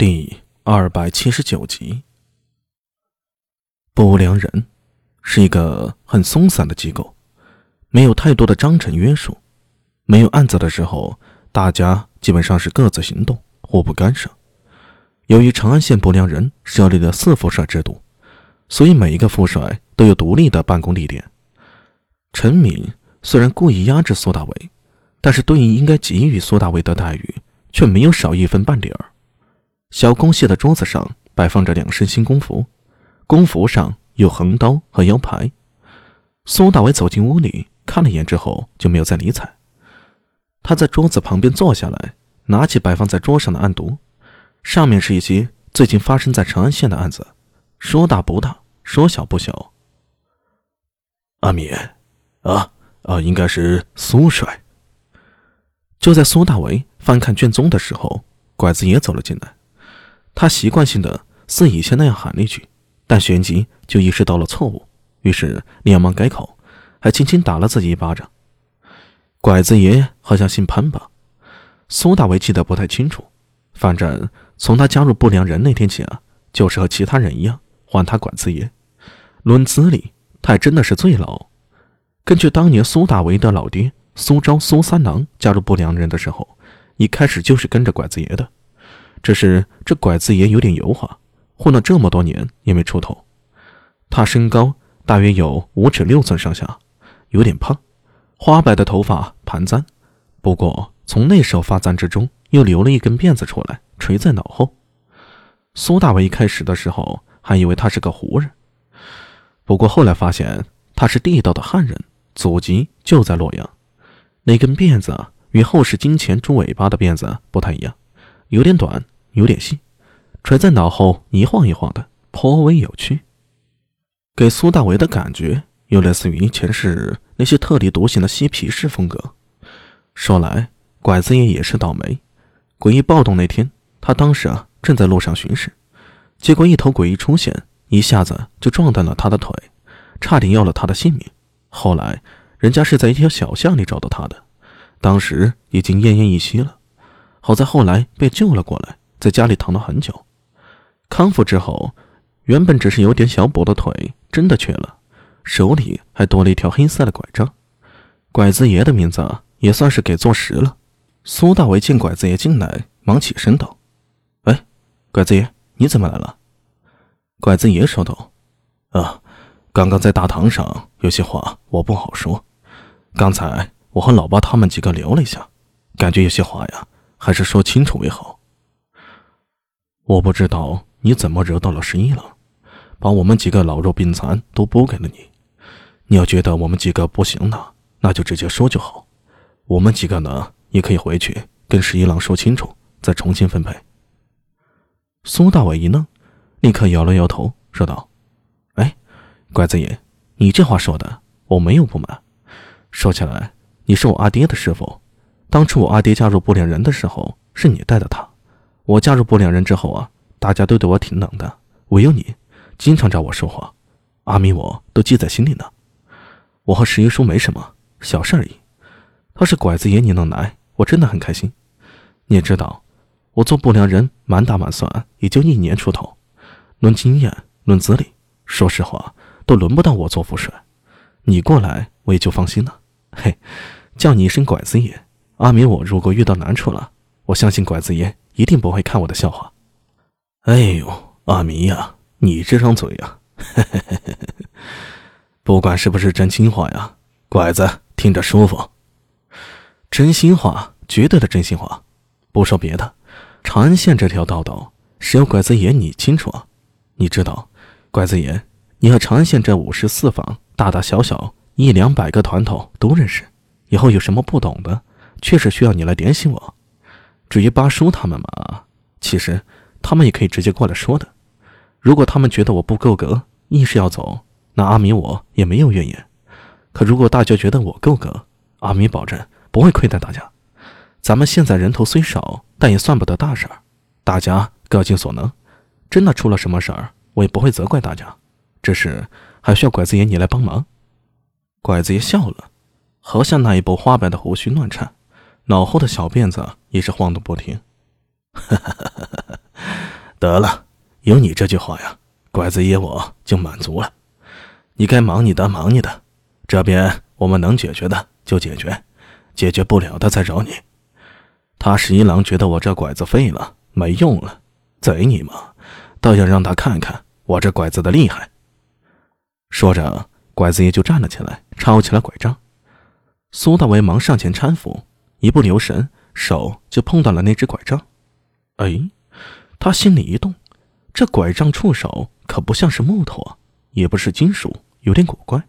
第二百七十九集。不良人是一个很松散的机构，没有太多的章程约束。没有案子的时候，大家基本上是各自行动，互不干涉。由于长安县不良人设立了四副帅制度，所以每一个副帅都有独立的办公地点。陈敏虽然故意压制苏大伟，但是对于应该给予苏大伟的待遇，却没有少一分半点儿。小公蟹的桌子上摆放着两身新工服，工服上有横刀和腰牌。苏大伟走进屋里，看了一眼之后就没有再理睬。他在桌子旁边坐下来，拿起摆放在桌上的案牍，上面是一些最近发生在长安县的案子，说大不大，说小不小。阿米，啊啊，应该是苏帅。就在苏大为翻看卷宗的时候，拐子也走了进来。他习惯性的似以前那样喊了一句，但旋即就意识到了错误，于是连忙改口，还轻轻打了自己一巴掌。拐子爷好像姓潘吧？苏大为记得不太清楚，反正从他加入不良人那天起啊，就是和其他人一样唤他拐子爷。论资历，他还真的是最老。根据当年苏大为的老爹苏昭苏三郎加入不良人的时候，一开始就是跟着拐子爷的。只是这拐子爷有点油滑，混了这么多年也没出头。他身高大约有五尺六寸上下，有点胖，花白的头发盘簪，不过从那时候发簪之中又留了一根辫子出来，垂在脑后。苏大伟一开始的时候还以为他是个胡人，不过后来发现他是地道的汉人，祖籍就在洛阳。那根辫子与后世金钱猪尾巴的辫子不太一样。有点短，有点细，垂在脑后一晃一晃的，颇为有趣。给苏大为的感觉又类似于前世那些特立独行的嬉皮士风格。说来，拐子爷也是倒霉。诡异暴动那天，他当时啊正在路上巡视，结果一头诡异出现，一下子就撞断了他的腿，差点要了他的性命。后来，人家是在一条小巷里找到他的，当时已经奄奄一息了。好在后来被救了过来，在家里躺了很久。康复之后，原本只是有点小跛的腿真的瘸了，手里还多了一条黑色的拐杖。拐子爷的名字也算是给坐实了。苏大为见拐子爷进来，忙起身道：“哎，拐子爷，你怎么来了？”拐子爷说道：“啊，刚刚在大堂上有些话我不好说。刚才我和老八他们几个聊了一下，感觉有些话呀。”还是说清楚为好。我不知道你怎么惹到了十一郎，把我们几个老弱病残都拨给了你。你要觉得我们几个不行呢，那就直接说就好。我们几个呢，也可以回去跟十一郎说清楚，再重新分配。苏大伟一愣，立刻摇了摇头，说道：“哎，拐子爷，你这话说的我没有不满。说起来，你是我阿爹的师傅。”当初我阿爹加入不良人的时候，是你带的他。我加入不良人之后啊，大家都对我挺冷的，唯有你，经常找我说话。阿弥我都记在心里呢。我和十一叔没什么小事而已。他是拐子爷，你能来，我真的很开心。你也知道，我做不良人满打满算也就一年出头，论经验，论资历，说实话都轮不到我做副帅。你过来，我也就放心了。嘿，叫你一声拐子爷。阿弥，我如果遇到难处了，我相信拐子爷一定不会看我的笑话。哎呦，阿弥呀，你这张嘴呀，不管是不是真心话呀，拐子听着舒服。真心话，绝对的真心话。不说别的，长安县这条道道，谁有拐子爷你清楚啊？你知道，拐子爷，你和长安县这五十四坊大大小小一两百个团头都认识，以后有什么不懂的？确实需要你来点醒我。至于八叔他们嘛，其实他们也可以直接过来说的。如果他们觉得我不够格，硬是要走，那阿米我也没有怨言。可如果大家觉得我够格，阿米保证不会亏待大家。咱们现在人头虽少，但也算不得大事儿。大家各尽所能，真的出了什么事儿，我也不会责怪大家。只是还需要拐子爷你来帮忙。拐子爷笑了，好像那一波花白的胡须乱颤。脑后的小辫子也是晃动不停，得了，有你这句话呀，拐子爷我就满足了。你该忙你的，忙你的，这边我们能解决的就解决，解决不了的再找你。他十一郎觉得我这拐子废了，没用了，贼你妈，倒要让他看看我这拐子的厉害。说着，拐子爷就站了起来，抄起了拐杖。苏大为忙上前搀扶，一不留神，手就碰到了那只拐杖。哎，他心里一动，这拐杖触手可不像是木头啊，也不是金属，有点古怪。